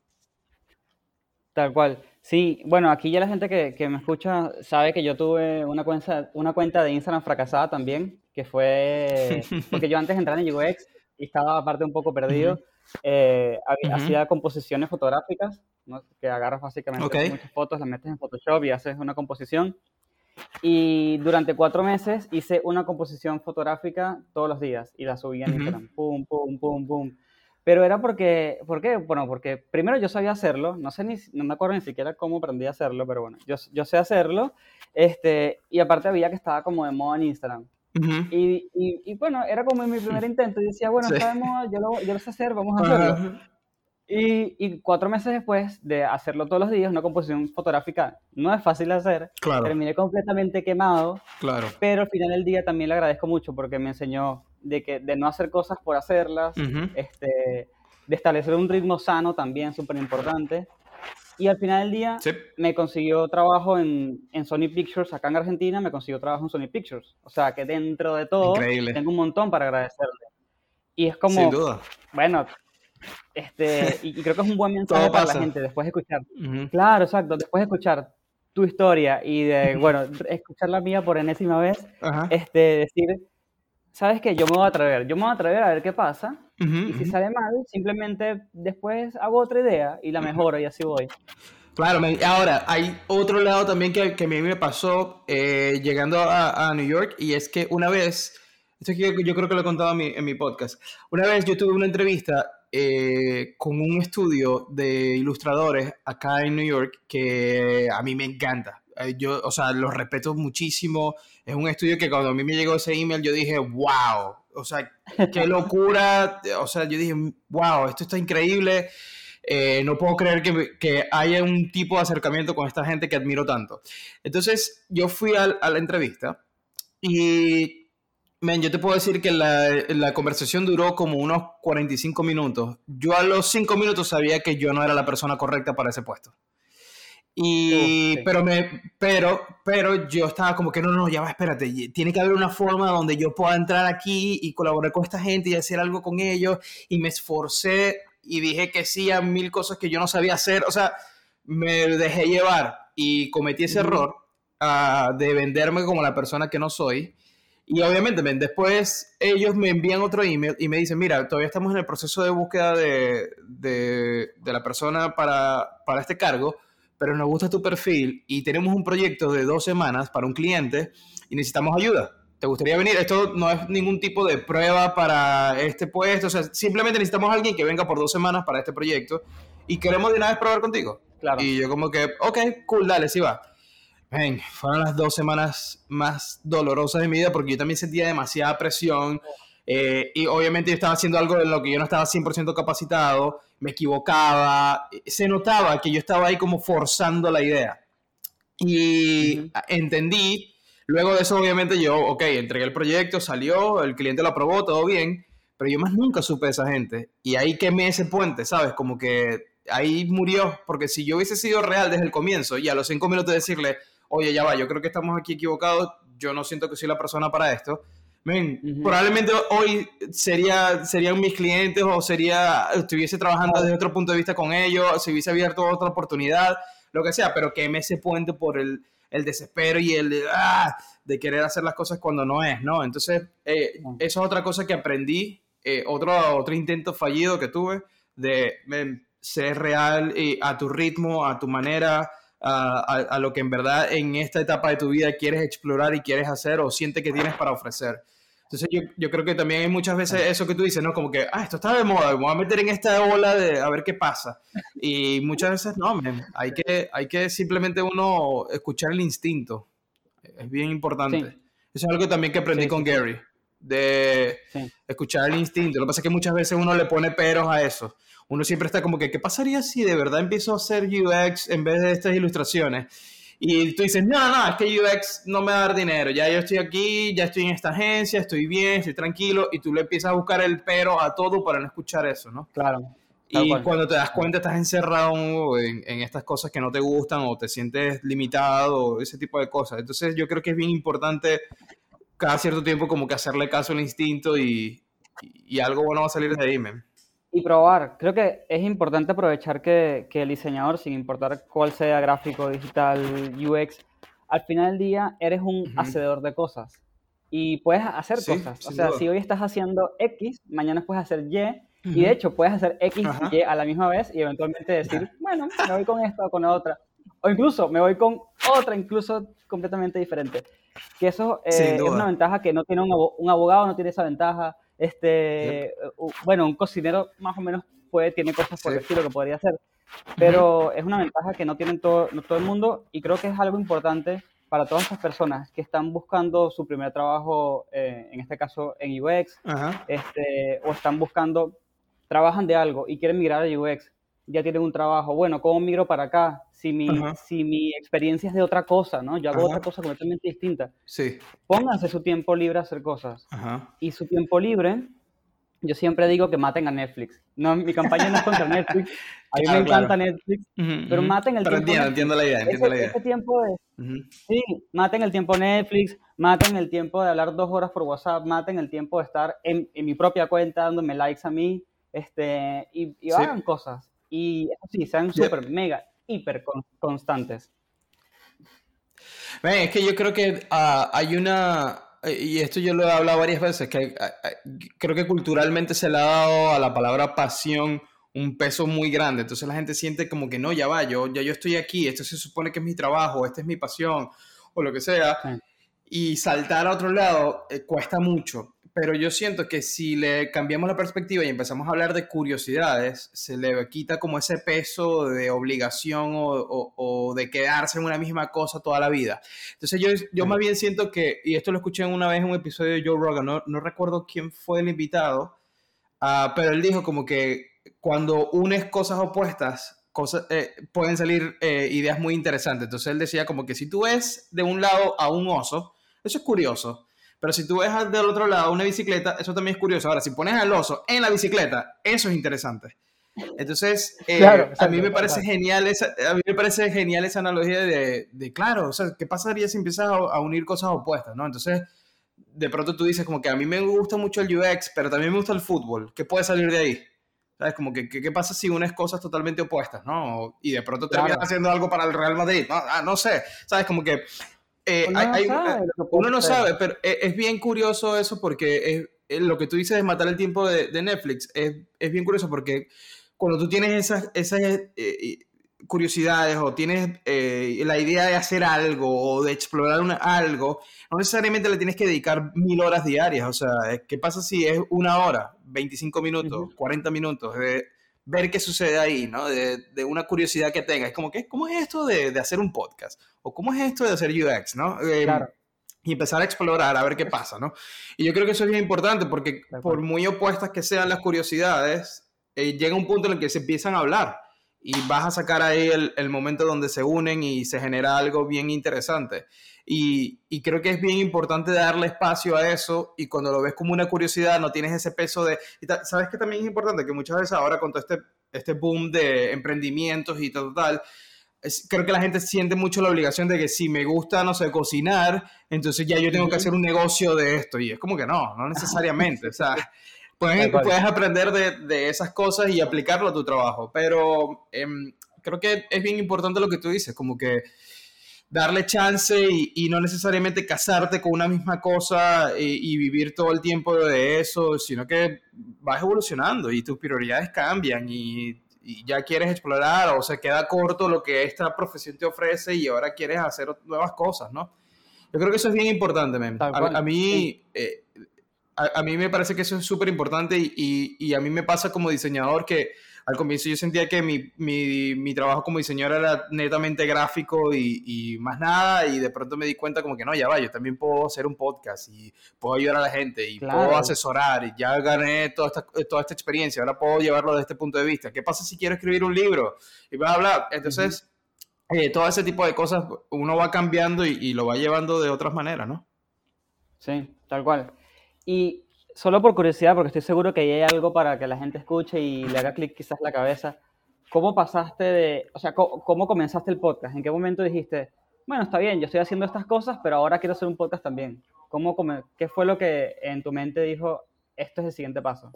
Tal cual. Sí, bueno, aquí ya la gente que, que me escucha sabe que yo tuve una cuenta, una cuenta de Instagram fracasada también, que fue porque yo antes de entrar en UX y estaba aparte un poco perdido, eh, había- Ujú. hacía composiciones fotográficas, ¿no? que agarras básicamente Ok. muchas fotos, las metes en Photoshop y haces una composición. Y durante cuatro meses hice una composición fotográfica todos los días y la subía en Ujú. Instagram. Pum, pum, pum, pum. Pero era porque, ¿por qué? Bueno, porque primero yo sabía hacerlo, no sé ni, no me acuerdo ni siquiera cómo aprendí a hacerlo, pero bueno, yo, yo sé hacerlo, este, y aparte había que estaba como de moda en Instagram. Ujú. Y, y, y bueno, era como mi primer intento, y decía, bueno, Sí. moda, yo lo, yo lo sé hacer, vamos a hacerlo. Ajá. Y, y cuatro meses después de hacerlo todos los días, una composición fotográfica no es fácil de hacer, Claro, terminé completamente quemado, claro. pero al final del día también le agradezco mucho porque me enseñó de, que, de no hacer cosas por hacerlas, Ujú. este, de establecer un ritmo sano también, súper importante. Y al final del día Sí. me consiguió trabajo en, en Sony Pictures, acá en Argentina, me consiguió trabajo en Sony Pictures. O sea que dentro de todo, Increíble. tengo un montón para agradecerle. Y es como, Sin duda. bueno, este, y, y creo que es un buen mensaje para la gente después de escuchar. Ujú. Claro, exacto, después de escuchar tu historia y de, bueno, escuchar la mía por enésima vez, Ajá. este, decir, ¿sabes qué? Yo me voy a atrever, yo me voy a atrever a ver qué pasa. Ujú, Y si ujú. sale mal, simplemente después hago otra idea y la mejoro y así voy. Claro, ahora hay otro lado también que, que a mí me pasó eh, llegando a, a New York y es que una vez, esto es que yo, yo creo que lo he contado en mi, en mi podcast, una vez yo tuve una entrevista eh, con un estudio de ilustradores acá en New York que a mí me encanta. Yo, o sea, los respeto muchísimo. Es un estudio que cuando a mí me llegó ese email yo dije, wow, o sea, qué locura. O sea, yo dije, wow, esto está increíble. Eh, no puedo creer que, que haya un tipo de acercamiento con esta gente que admiro tanto. Entonces, yo fui al- a, la entrevista y, men, yo te puedo decir que la, la conversación duró como unos 45 minutos. Yo a los 5 minutos sabía que yo no era la persona correcta para ese puesto. Y, sí. pero, me, pero, pero yo estaba como que no, no, ya va, espérate, tiene que haber una forma donde yo pueda entrar aquí y colaborar con esta gente y hacer algo con ellos. Y me esforcé y dije que sí a mil cosas que yo no sabía hacer. O sea, me dejé llevar y cometí ese Ujú. error ah, de venderme como la persona que no soy. Y obviamente, men, después ellos me envían otro email y me dicen, mira, todavía estamos en el proceso de búsqueda de, de- de la persona para, para este cargo, pero nos gusta tu perfil y tenemos un proyecto de dos semanas para un cliente y necesitamos ayuda. ¿Te gustaría venir? Esto no es ningún tipo de prueba para este puesto, o sea, simplemente necesitamos a alguien que venga por dos semanas para este proyecto y queremos de una vez probar contigo. Claro. Y yo como que, ok, cool, dale, sí va. Ven, fueron las dos semanas más dolorosas de mi vida porque yo también sentía demasiada presión eh, y obviamente yo estaba haciendo algo en lo que yo no estaba 100% capacitado, me equivocaba, se notaba que yo estaba ahí como forzando la idea. Y entendí, luego de eso obviamente yo, ok, entregué el proyecto, salió, el cliente lo aprobó, todo bien, pero yo más nunca supe de esa gente. Y ahí quemé ese puente, ¿sabes? Como que ahí murió, porque si yo hubiese sido real desde el comienzo y a los cinco minutos decirle, oye, ya va, yo creo que estamos aquí equivocados, yo no siento que soy la persona para esto. Men, probablemente hoy sería, serían mis clientes o sería, estuviese trabajando desde otro punto de vista con ellos, se hubiese abierto otra oportunidad, lo que sea, pero quemé ese puente por el, el desespero y el de, ah, de querer hacer las cosas cuando no es, ¿no? Entonces, eh, Ah. eso es otra cosa que aprendí, eh, otro, otro intento fallido que tuve de men, ser real y a tu ritmo, a tu manera, a, a- a lo que en verdad en esta etapa de tu vida quieres explorar y quieres hacer o sientes que tienes para ofrecer. Entonces yo, yo creo que también hay muchas veces eso que tú dices, ¿no? Como que, ah, esto está de moda, me voy a meter en esta ola de a ver qué pasa. Y muchas veces no, men, hay que, hay que simplemente uno escuchar el instinto. Es bien importante. Sí. Eso es algo también que aprendí Sí, con sí. Gary, de escuchar el instinto. Lo que pasa es que muchas veces uno le pone peros a eso. Uno siempre está como que, ¿qué pasaría si de verdad empiezo a hacer UX en vez de estas ilustraciones? Y tú dices, no, no, es que UX no me va a dar dinero. Ya yo estoy aquí, ya estoy en esta agencia, estoy bien, estoy tranquilo. Y tú le empiezas a buscar el pero a todo para no escuchar eso, ¿no? Claro. Y cual. cuando te das cuenta estás encerrado en, en estas cosas que no te gustan o te sientes limitado o ese tipo de cosas. Entonces yo creo que es bien importante cada cierto tiempo como que hacerle caso al instinto y, y algo bueno va a salir de ahí, man. Y probar. Creo que es importante aprovechar que, que el diseñador, sin importar cuál sea gráfico, digital, UX, al final del día eres un Ujú. hacedor de cosas. Y puedes hacer Sí, cosas. O sea, duda. si hoy estás haciendo X, mañana puedes hacer Y. Y Ujú. de hecho, puedes hacer X Ajá. y Y a la misma vez y eventualmente decir, bueno, me voy con esta o con otra. O incluso me voy con otra, incluso completamente diferente. Que eso eh, es una ventaja que no tiene un abogado, no tiene esa ventaja. Este, u- bueno, un cocinero más o menos puede, tiene cosas por el Sí. estilo que podría hacer. Pero es una ventaja que no tienen todo, no todo el mundo y creo que es algo importante para todas estas personas que están buscando su primer trabajo, eh, en este caso en UX, Ajá. este, o están buscando, trabajan de algo y quieren migrar a UX, ya tienen un trabajo, bueno, ¿cómo migro para acá? Si mi, Ajá. si mi experiencia es de otra cosa, ¿no? Yo hago Ajá. otra cosa completamente distinta. Sí. Pónganse su tiempo libre a hacer cosas. Ajá. Y su tiempo libre, yo siempre digo que maten a Netflix. No, mi campaña no es contra Netflix. A mí Claro, me encanta claro. Netflix. Ujú, Pero ujú. maten el Pero tiempo entiendo, entiendo la idea, entiendo Ese, la idea. ese tiempo de, Ujú. Sí, maten el tiempo Netflix, maten el tiempo de hablar dos horas por WhatsApp, maten el tiempo de estar en, en mi propia cuenta dándome likes a mí, este, y, y Sí. hagan cosas. Y eso sí, sean Yep. súper, mega, hiper con- constantes. Ven, es que yo creo que ah, hay una. y esto yo lo he hablado varias veces, que eh, creo que culturalmente se le ha dado a la palabra pasión un peso muy grande. Entonces la gente siente como que no, ya va, yo, ya yo estoy aquí, esto se supone que es mi trabajo, esta es mi pasión, o lo que sea. Sí. Y saltar a otro lado eh, cuesta mucho. Pero yo siento que si le cambiamos la perspectiva y empezamos a hablar de curiosidades, se le quita como ese peso de obligación o, o- o de quedarse en una misma cosa toda la vida. Entonces yo, yo Sí. más bien siento que, y esto lo escuché una vez en un episodio de Joe Rogan, no, no recuerdo quién fue el invitado, ah, pero él dijo como que cuando unes cosas opuestas, cosas, eh, pueden salir eh, ideas muy interesantes. Entonces él decía como que si tú ves de un lado a un oso, eso es curioso. Pero si tú ves del otro lado una bicicleta, eso también es curioso. Ahora, si pones al oso en la bicicleta, eso es interesante. Entonces, eh, Claro, a mí me parece genial esa, a mí me parece genial esa analogía de, de, claro, o sea, ¿qué pasaría si empiezas a, a unir cosas opuestas, no? Entonces, de pronto tú dices como que a mí me gusta mucho el UX, pero también me gusta el fútbol. ¿Qué puede salir de ahí? ¿Sabes? Como que, ¿qué, pasa si unes cosas totalmente opuestas, no? Y de pronto Claro. terminas haciendo algo para el Real Madrid. No, ah, no sé, ¿sabes? Como que... eh, Uno hay- no hay- sabe lo que puede uno no sabe, pero es, es bien curioso eso porque es, es lo que tú dices de matar el tiempo de, de Netflix es, es bien curioso porque cuando tú tienes esas, esas eh, eh, curiosidades o tienes eh, la idea de hacer algo o de explorar una- algo, no necesariamente le tienes que dedicar mil horas diarias. O sea, ¿qué pasa si es una hora, 25 minutos, Ujú. 40 minutos ver qué sucede ahí, ¿no? De, de una curiosidad que tengas. Es como que, ¿cómo es esto de, de hacer un podcast? ¿O cómo es esto de hacer UX, ¿no? Eh, Claro. y empezar a explorar, a ver qué pasa, ¿no? Y yo creo que eso es bien importante porque por muy opuestas que sean las curiosidades, eh, llega un punto en el que se empiezan a hablar y vas a sacar ahí el, el momento donde se unen y se genera algo bien interesante. Y, y creo que es bien importante darle espacio a eso y cuando lo ves como una curiosidad no tienes ese peso de... y ¿Sabes que también es importante? Que muchas veces ahora con todo este, este boom de emprendimientos y tal, tal, es- creo que la gente siente mucho la obligación de que si me gusta, no sé, cocinar, entonces ya yo tengo que hacer un negocio de esto. Y es como que no, no necesariamente. O sea, puedes, puedes aprender de, de esas cosas y aplicarlo a tu trabajo. Pero em, creo que es bien importante lo que tú dices, como que darle chance y, y no necesariamente casarte con una misma cosa y, y vivir todo el tiempo de eso, sino que vas evolucionando y tus prioridades cambian y, y ya quieres explorar o se queda corto lo que esta profesión te ofrece y ahora quieres hacer nuevas cosas, ¿no? Yo creo que eso es bien importante, men. A, a mí, eh, a, a mí me parece que eso es súper importante y, y- y a mí me pasa como diseñador que al comienzo yo sentía que mi, mi, mi trabajo como diseñador era netamente gráfico y, y más nada y de pronto me di cuenta como que no, ya va, yo también puedo hacer un podcast y puedo ayudar a la gente y Claro. puedo asesorar y ya gané toda esta, toda esta experiencia, ahora puedo llevarlo desde este punto de vista. ¿Qué pasa si quiero escribir un libro? Y bla, bla. Entonces, eh, todo ese tipo de cosas uno va cambiando y, y lo va llevando de otras maneras, ¿no? Sí, tal cual. Y solo por curiosidad, porque estoy seguro que hay algo para que la gente escuche y le haga clic quizás la cabeza. ¿Cómo pasaste de, o sea, co- cómo, comenzaste el podcast? ¿En qué momento dijiste, bueno, está bien, yo estoy haciendo estas cosas, pero ahora quiero hacer un podcast también? ¿Cómo, ¿Qué fue lo que en tu mente dijo, esto es el siguiente paso?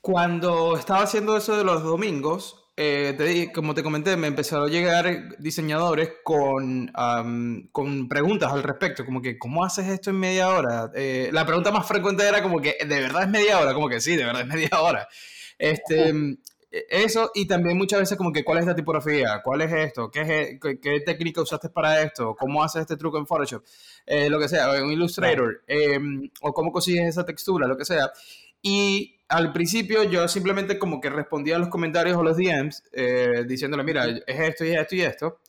Cuando estaba haciendo eso de los domingos, eh, te como te comenté, me empezaron a llegar diseñadores con, am, con preguntas al respecto, como que, ¿cómo haces esto en media hora? Eh, la pregunta más frecuente era como que, ¿de verdad es media hora? Como que sí, de verdad es media hora. Este, eso, y también muchas veces como que, ¿cuál es la tipografía? ¿Cuál es esto? ¿Qué, es e- qué, qué técnica usaste para esto? ¿Cómo haces este truco en Photoshop? Eh, lo que sea, en Illustrator, em, o cómo consigues esa textura, lo que sea. Y al principio yo simplemente como que respondía a los comentarios o los DMs eh, diciéndole, mira, es esto y esto y esto.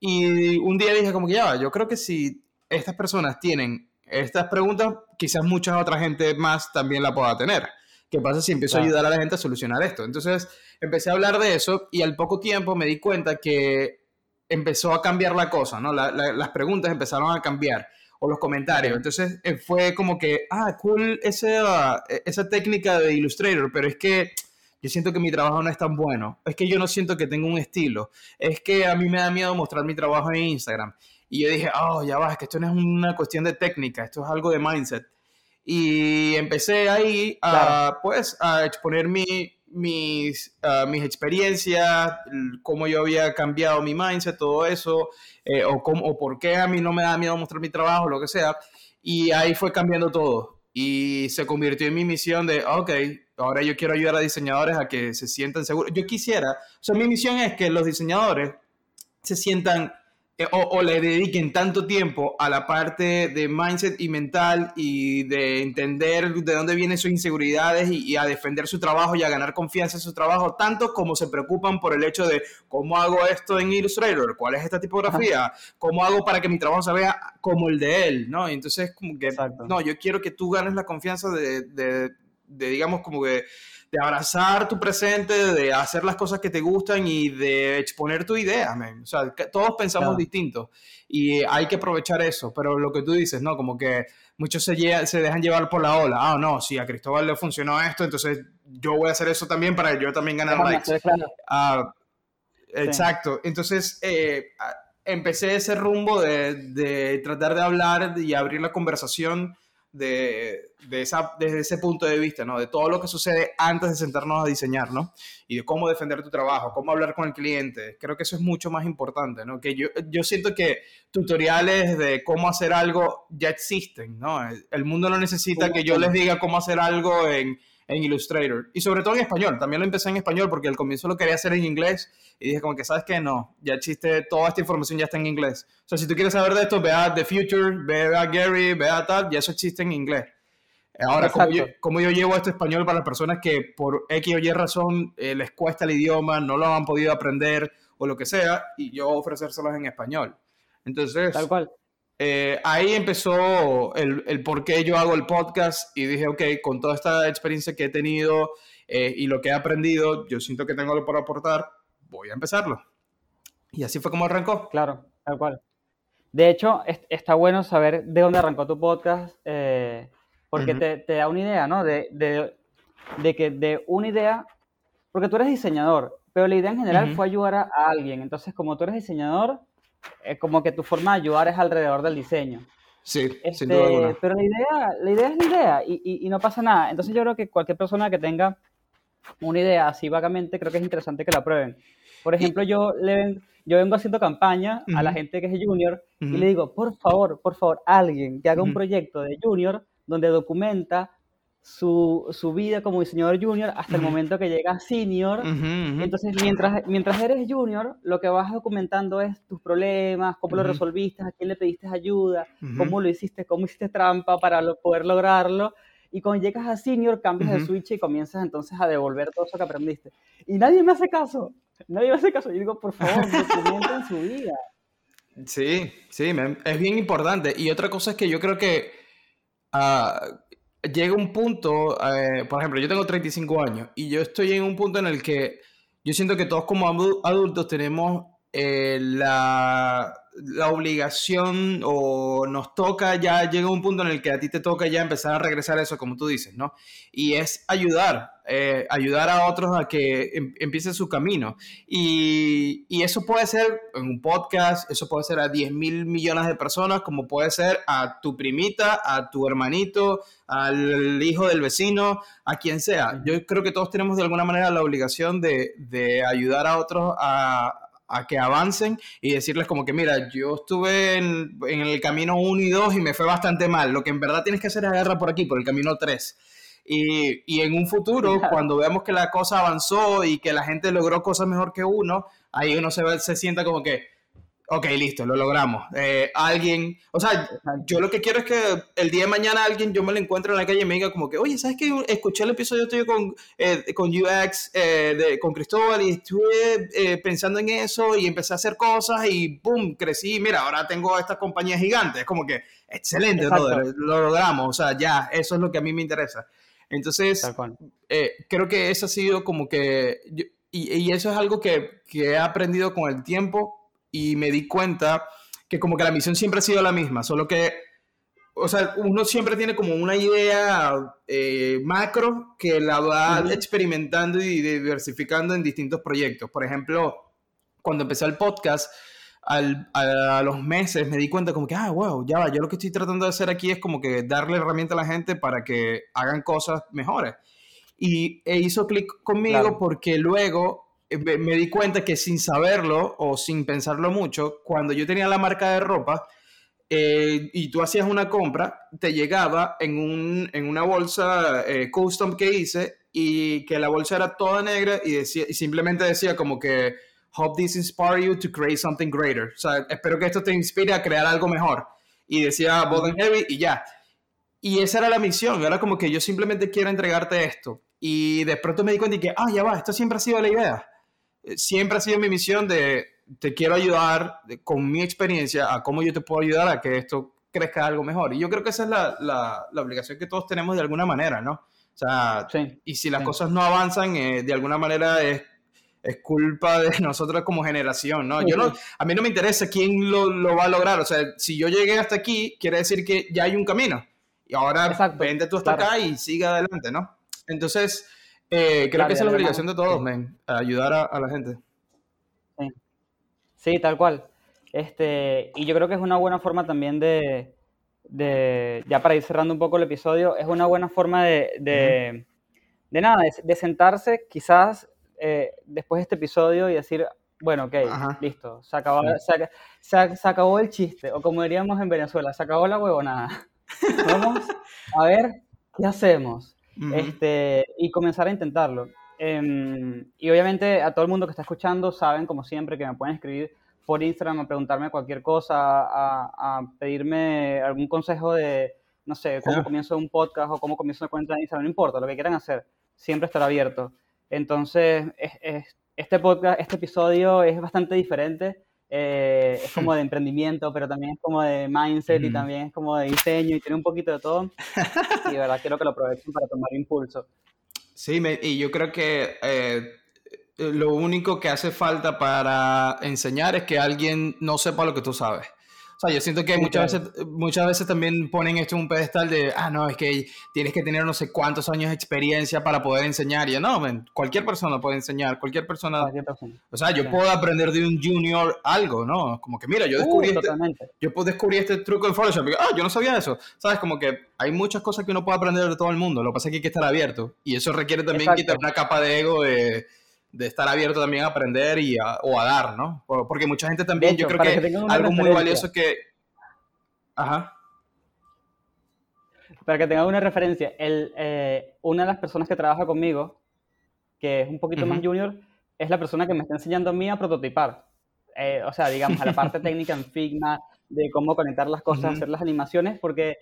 Y un día dije como que ya va, yo creo que si estas personas tienen estas preguntas, quizás mucha otra gente más también la pueda tener. ¿Qué pasa si empiezo a ayudar a la gente a solucionar esto? Entonces empecé a hablar de eso y al poco tiempo me di cuenta que empezó a cambiar la cosa, ¿no? La- la- las preguntas empezaron a cambiar o los comentarios. Entonces eh, fue como que, ah, cool esa, esa técnica de Illustrator, pero es que yo siento que mi trabajo no es tan bueno. Es que yo no siento que tengo un estilo. Es que a mí me da miedo mostrar mi trabajo en Instagram. Y yo dije, oh, ya va, es que esto no es una cuestión de técnica, esto es algo de mindset. Y empecé ahí a, Claro. pues, a exponer mi, mis, ah, mis experiencias, cómo yo había cambiado mi mindset, todo eso, eh, o, cómo, o por qué a mí no me da miedo mostrar mi trabajo, lo que sea. Y ahí fue cambiando todo. Y se convirtió en mi misión de, ok, ahora yo quiero ayudar a diseñadores a que se sientan seguros. Yo quisiera, o sea, mi misión es que los diseñadores se sientan o, o le dediquen tanto tiempo a la parte de mindset y mental y de entender de dónde vienen sus inseguridades y, y a defender su trabajo y a ganar confianza en su trabajo, tanto como se preocupan por el hecho de cómo hago esto en Illustrator, cuál es esta tipografía, cómo hago para que mi trabajo se vea como el de él, ¿no? Y entonces como que, Exacto. no, yo quiero que tú ganes la confianza de, de, de, digamos, como que de abrazar tu presente, de hacer las cosas que te gustan y de exponer tu idea, man. O sea, todos pensamos Claro. distintos y hay que aprovechar eso, pero lo que tú dices, ¿no? Como que muchos se, se dejan llevar por la ola. Ah, no, si a Cristóbal le funcionó esto, entonces yo voy a hacer eso también para yo también ganar Déjame likes. claro. Ah, exacto. Entonces, eh, empecé ese rumbo de, de tratar de hablar y abrir la conversación de, de esa, desde ese punto de vista, ¿no? De todo lo que sucede antes de sentarnos a diseñar, ¿no? Y de cómo defender tu trabajo, cómo hablar con el cliente. Creo que eso es mucho más importante, ¿no? Que yo, yo siento que tutoriales de cómo hacer algo ya existen, ¿no? El, el mundo no necesita que yo les diga cómo hacer algo en, en Illustrator. Y sobre todo en español. También lo empecé en español porque al comienzo lo quería hacer en inglés y dije como que, ¿sabes qué? No, ya existe, toda esta información ya está en inglés. O sea, si tú quieres saber de esto, ve a The Future, ve a Gary, ve a tal, ya eso existe en inglés. Ahora, como yo, Exacto. como yo llevo esto español para las personas que por X o Y razón eh, les cuesta el idioma, no lo han podido aprender o lo que sea, y yo ofrecérselos en español. Entonces, Tal cual. Eh, ahí empezó el, el por qué yo hago el podcast y dije, ok, con toda esta experiencia que he tenido eh, y lo que he aprendido, yo siento que tengo algo por aportar, voy a empezarlo. Y así fue como arrancó. Claro, tal cual. De hecho, es- está bueno saber de dónde arrancó tu podcast, eh, porque te, te da una idea, ¿no? De, de- de que de una idea, porque tú eres diseñador, pero la idea en general fue ayudar a, a alguien. Entonces, como tú eres diseñador, eh, como que tu forma de ayudar es alrededor del diseño. Sí, sin Este, duda alguna. pero la idea, la idea es la idea y, y- y no pasa nada. Entonces yo creo que cualquier persona que tenga una idea así vagamente, creo que es interesante que la prueben. Por ejemplo, yo, le, ven- yo vengo haciendo campaña a la gente que es junior y le digo, por favor, por favor, alguien que haga un proyecto de junior donde documenta su, su vida como diseñador junior hasta el momento que llega a senior entonces, mientras, mientras eres junior, lo que vas documentando es tus problemas, cómo lo resolviste, a quién le pediste ayuda, cómo lo hiciste, cómo hiciste trampa para lo- poder lograrlo. Y cuando llegas a senior, cambias de switch y comienzas entonces a devolver todo eso que aprendiste. Y nadie me hace caso. Nadie me hace caso. Yo digo, por favor, documenten su vida. Sí, sí, es bien importante. Y otra cosa es que yo creo que ah, llega un punto, eh, por ejemplo, yo tengo 35 años y yo estoy en un punto en el que yo siento que todos como adu- adultos tenemos eh, la, la obligación o nos toca ya, llega un punto en el que a ti te toca ya empezar a regresar a eso, como tú dices, ¿no? Y es ayudar, eh, ayudar a otros a que em- empiecen su camino. Y, y eso puede ser en un podcast, eso puede ser a 10 mil millones de personas, como puede ser a tu primita, a tu hermanito, al hijo del vecino, a quien sea. Yo creo que todos tenemos de alguna manera la obligación de, de ayudar a otros a, a que avancen y decirles como que, mira, yo estuve en, en el camino 1 y 2 y me fue bastante mal. Lo que en verdad tienes que hacer es agarrar por aquí, por el camino 3. Y, y en un futuro, Claro. cuando veamos que la cosa avanzó y que la gente logró cosas mejor que uno, ahí uno se, se sienta como que, ok, listo, lo logramos. Eh, alguien, o sea, yo lo que quiero es que el día de mañana alguien, yo me lo encuentre en la calle y me diga como que, oye, ¿sabes qué? Escuché el episodio tuyo con, eh, con UX, eh, de- con Cristóbal y estuve pensando en eso y empecé a hacer cosas y ¡pum! Crecí, mira, ahora tengo esta compañía gigante. Es como que, excelente, brother, lo logramos, o sea, ya, eso es lo que a mí me interesa. Entonces, creo que eso ha sido como que, y, y eso es algo que, que he aprendido con el tiempo y me di cuenta que como que la misión siempre ha sido la misma, solo que, o sea, uno siempre tiene como una idea eh, macro que la va Ujú. experimentando y diversificando en distintos proyectos. Por ejemplo, cuando empecé el podcast, al- a, a los meses me di cuenta como que, ah, wow, ya va, yo lo que estoy tratando de hacer aquí es como que darle herramienta a la gente para que hagan cosas mejores. Y e hizo clic conmigo Claro. porque luego me, me di cuenta que sin saberlo o sin pensarlo mucho, cuando yo tenía la marca de ropa, eh, y tú hacías una compra, te llegaba en, un, en una bolsa eh, custom que hice y que la bolsa era toda negra y, decía, y simplemente decía como que hope this inspire you to create something greater. O sea, espero que esto te inspire a crear algo mejor. Y decía Bold Heavy y ya. Y esa era la misión, era como que yo simplemente quiero entregarte esto. Y de pronto me di cuenta y que, ah, ya va, esto siempre ha sido la idea. Eh, Siempre ha sido mi misión de, te quiero ayudar de- con mi experiencia a cómo yo te puedo ayudar a que esto crezca algo mejor. Y yo creo que esa es la, la, la obligación que todos tenemos de alguna manera, ¿no? O sea, Sí. y si las sí. cosas no avanzan, eh, de alguna manera es, es culpa de nosotros como generación, ¿no? Yo no, a mí no me interesa quién lo, lo va a lograr. O sea, si yo llegué hasta aquí, quiere decir que ya hay un camino. Y ahora Exacto, vente tú hasta claro. acá y sigue adelante, ¿no? Entonces, eh, creo Claro, que esa es la obligación de todos, sí. men, ayudar a, a la gente. Sí, tal cual. Este, y yo creo que es una buena forma también de, de- ya para ir cerrando un poco el episodio, es una buena forma de, de, de nada, de, de sentarse quizás eh, después de este episodio y decir, bueno, ok, Ajá. listo, se acabó, Sí. se, se acabó el chiste, o como diríamos en Venezuela, se acabó la huevonada. Vamos a ver qué hacemos Este, y comenzar a intentarlo. Em, y obviamente a todo el mundo que está escuchando saben, como siempre, que me pueden escribir por Instagram a preguntarme cualquier cosa, a, a pedirme algún consejo de, no sé, cómo Claro. comienzo un podcast o cómo comienzo una cuenta de Instagram, no importa, lo que quieran hacer, siempre estará abierto. Entonces, es- es- este podcast, este episodio es bastante diferente. Eh, es como de emprendimiento, pero también es como de mindset y Ujú. también es como de diseño y tiene un poquito de todo. Y de verdad quiero que lo aprovechen para tomar impulso. Sí, me- y yo creo que eh, lo único que hace falta para enseñar es que alguien no sepa lo que tú sabes. O sea, yo siento que muchas, veces, muchas veces también ponen esto en un pedestal de, ah, no, es que tienes que tener no sé cuántos años de experiencia para poder enseñar. Y yo, no, man, cualquier persona puede enseñar, cualquier persona. Cualquier persona. O sea, yo puedo aprender de un junior algo, ¿no? Como que, mira, yo Uh, descubrí, este, totalmente. yo descubrí este truco en Photoshop. y, ah, yo no sabía eso. ¿Sabes? Como que hay muchas cosas que uno puede aprender de todo el mundo. Lo que pasa es que hay que estar abierto. Y eso requiere también Exacto. quitar una capa de ego de, de estar abierto también a aprender y a- o a dar, ¿no? Por- Porque mucha gente también, hecho, yo creo que, algo muy valioso que... Ajá. Para que tengan una referencia, el, eh, una de las personas que trabaja conmigo, que es un poquito más junior, es la persona que me está enseñando a mí a prototipar. Eh, o sea, digamos, a la parte técnica en Figma, de cómo conectar las cosas, hacer las animaciones, porque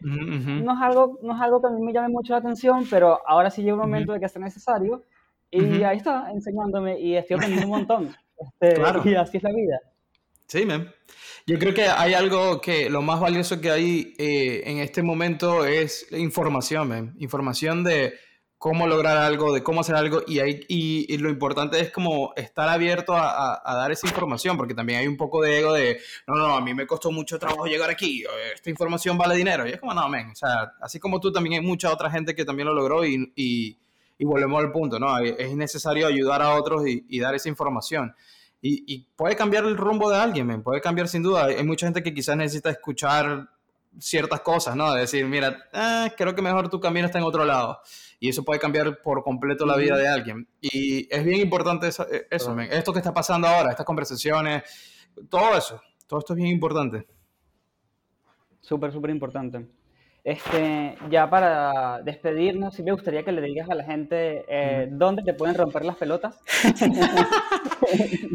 no es algo, no es algo que a mí me llame mucho la atención, pero ahora sí llega un momento de que sea necesario. Y Ujú. ahí está, enseñándome y estoy aprendiendo un montón. Este, Claro. Y así es la vida. Sí, man. Yo creo que hay algo que lo más valioso que hay eh, en este momento es información, man. Información de cómo lograr algo, de cómo hacer algo y, hay, y, y lo importante es como estar abierto a, a- a dar esa información, porque también hay un poco de ego de, no, no, a mí me costó mucho trabajo llegar aquí, esta información vale dinero. Y es como, no, man, o sea, así como tú, también hay mucha otra gente que también lo logró y, y, y volvemos al punto, ¿no? Es necesario ayudar a otros y, y dar esa información. Y, y puede cambiar el rumbo de alguien, men, puede cambiar sin duda. Hay mucha gente que quizás necesita escuchar ciertas cosas, ¿no? De decir, mira, ah, creo que mejor tu camino está en otro lado. Y eso puede cambiar por completo la vida de alguien. Y es bien importante eso, eh, eso men. Esto que está pasando ahora, estas conversaciones, todo eso. Todo esto es bien importante. Súper, súper importante. Este, ya para despedirnos, sí me gustaría que le digas a la gente eh, dónde te pueden romper las pelotas.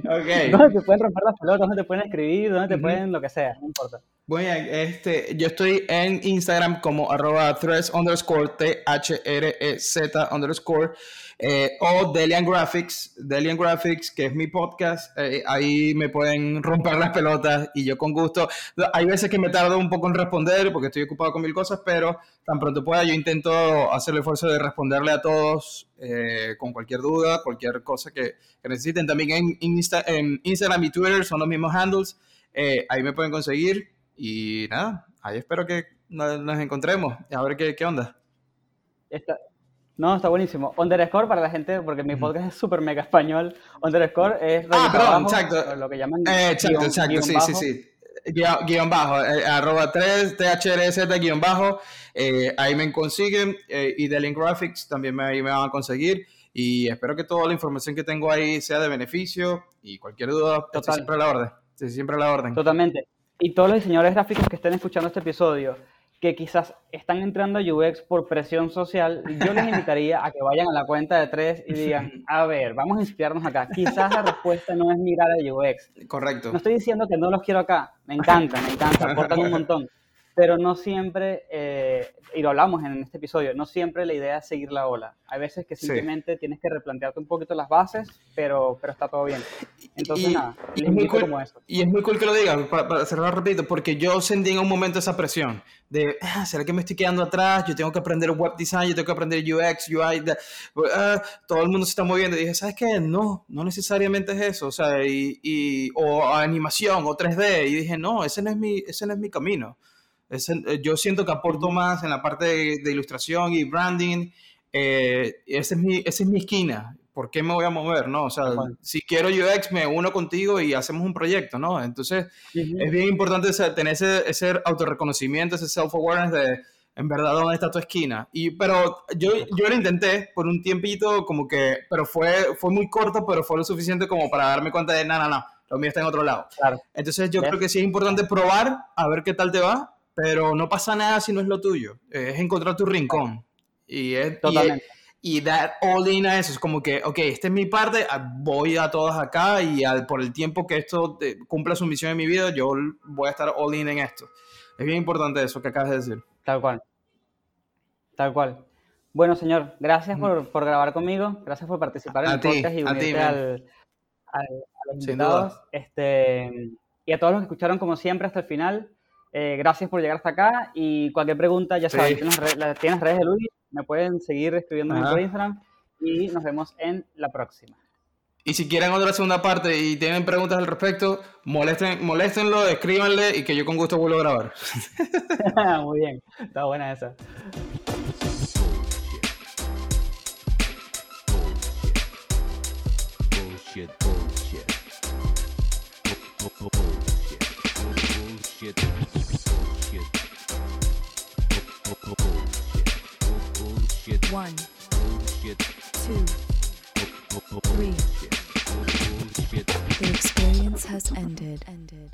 Ok. ¿Dónde te pueden romper las pelotas? ¿Dónde te pueden escribir? ¿Dónde te pueden lo que sea? No importa. Bueno, este, yo estoy en Instagram como arroba threads underscore T-H-R-E-Z underscore eh, o Delian Graphics, Delian Graphics, que es mi podcast. eh, ahí me pueden romper las pelotas y yo con gusto. Hay veces que me tardo un poco en responder porque estoy ocupado con mil cosas, pero tan pronto pueda yo intento hacer el esfuerzo de responderle a todos eh, con cualquier duda, cualquier cosa que, necesiten. También en, en Instagram y Twitter son los mismos handles. Ahí me pueden conseguir y nada, ahí espero que nos, encontremos a ver qué, qué onda. Está- no, está buenísimo. Underscore para la gente, porque mi podcast es súper mega español. Underscore es Ah, perdón, abajo, exacto. lo que llaman Eh, exacto, guión- exacto, guion sí, bajo. sí, sí. Guión, guion bajo, eh, arroba 3, THRZ guion bajo, eh, ahí me consiguen eh, y Delian Graphics también me, ahí me van a conseguir y espero que toda la información que tengo ahí sea de beneficio y cualquier duda, estoy siempre a la orden, estoy siempre a la orden. Totalmente. y todos los diseñadores gráficos que estén escuchando este episodio, que quizás están entrando a UX por presión social, yo les invitaría a que vayan a la cuenta de tres y digan, a ver, vamos a inspirarnos acá. Quizás la respuesta no es mirar a UX. Correcto. No estoy diciendo que no los quiero acá, me encanta, me encanta, aportan un montón. Pero no siempre, eh, y lo hablamos en este episodio, no siempre la idea es seguir la ola. Hay veces que Sí. simplemente tienes que replantearte un poquito las bases, pero, pero está todo bien. Entonces, Y- nada, y les es muy cool- como eso. Y es muy cool que lo digas, para, para cerrar rapidito, porque yo sentí en un momento esa presión de, ah, ¿será que me estoy quedando atrás? Yo tengo que aprender web design, yo tengo que aprender UX, UI, da- ah, todo el mundo se está moviendo. Y dije, ¿sabes qué? No, no necesariamente es eso, o sea, y, y- o animación, o 3D. Y dije, no, ese no es mi, ese no es mi camino. Ese- eh, yo siento que aporto más en la parte de, de ilustración y branding. Eh, esa es mi, esa es mi esquina. ¿Por qué me voy a mover? No, o sea, cual. si quiero UX, me uno contigo y hacemos un proyecto, ¿no? Entonces, Ujú. es bien importante tener ese, ese autorreconocimiento, ese self-awareness de, en verdad, dónde está tu esquina. Y, pero yo, yo lo intenté por un tiempito, como que, pero fue, fue muy corto, pero fue lo suficiente como para darme cuenta de, no, no, no, lo mío está en otro lado. Claro. Entonces, yo ¿Ves? creo que sí es importante probar, a ver qué tal te va, pero no pasa nada si no es lo tuyo. Es encontrar tu rincón. Y es, Totalmente. y dar all in a eso. Es como que, ok, esta es mi parte, ah, voy a todas acá y al- por el tiempo que esto eh, cumpla su misión en mi vida, yo voy a estar all in en esto. Es bien importante eso que acabas de decir. Tal cual. Tal cual. Bueno, señor, gracias por, por grabar conmigo, gracias por participar en A el ti, podcast y ti, unirte man. al, al- a los invitados. Este, y a todos los que escucharon, como siempre, hasta el final, eh, gracias por llegar hasta acá. Y cualquier pregunta, ya Sí. saben, tienes, re- la- tienes redes de Luis, me pueden seguir escribiendo Ajá. por Instagram y nos vemos en la próxima. Y si quieren otra segunda parte y tienen preguntas al respecto, molesten, moléstenlo, escríbanle y que yo con gusto vuelvo a grabar. Muy bien, está buena esa. Bullshit, bullshit. One, Bullshit. two, Three. Bullshit. the experience has ended. Ended.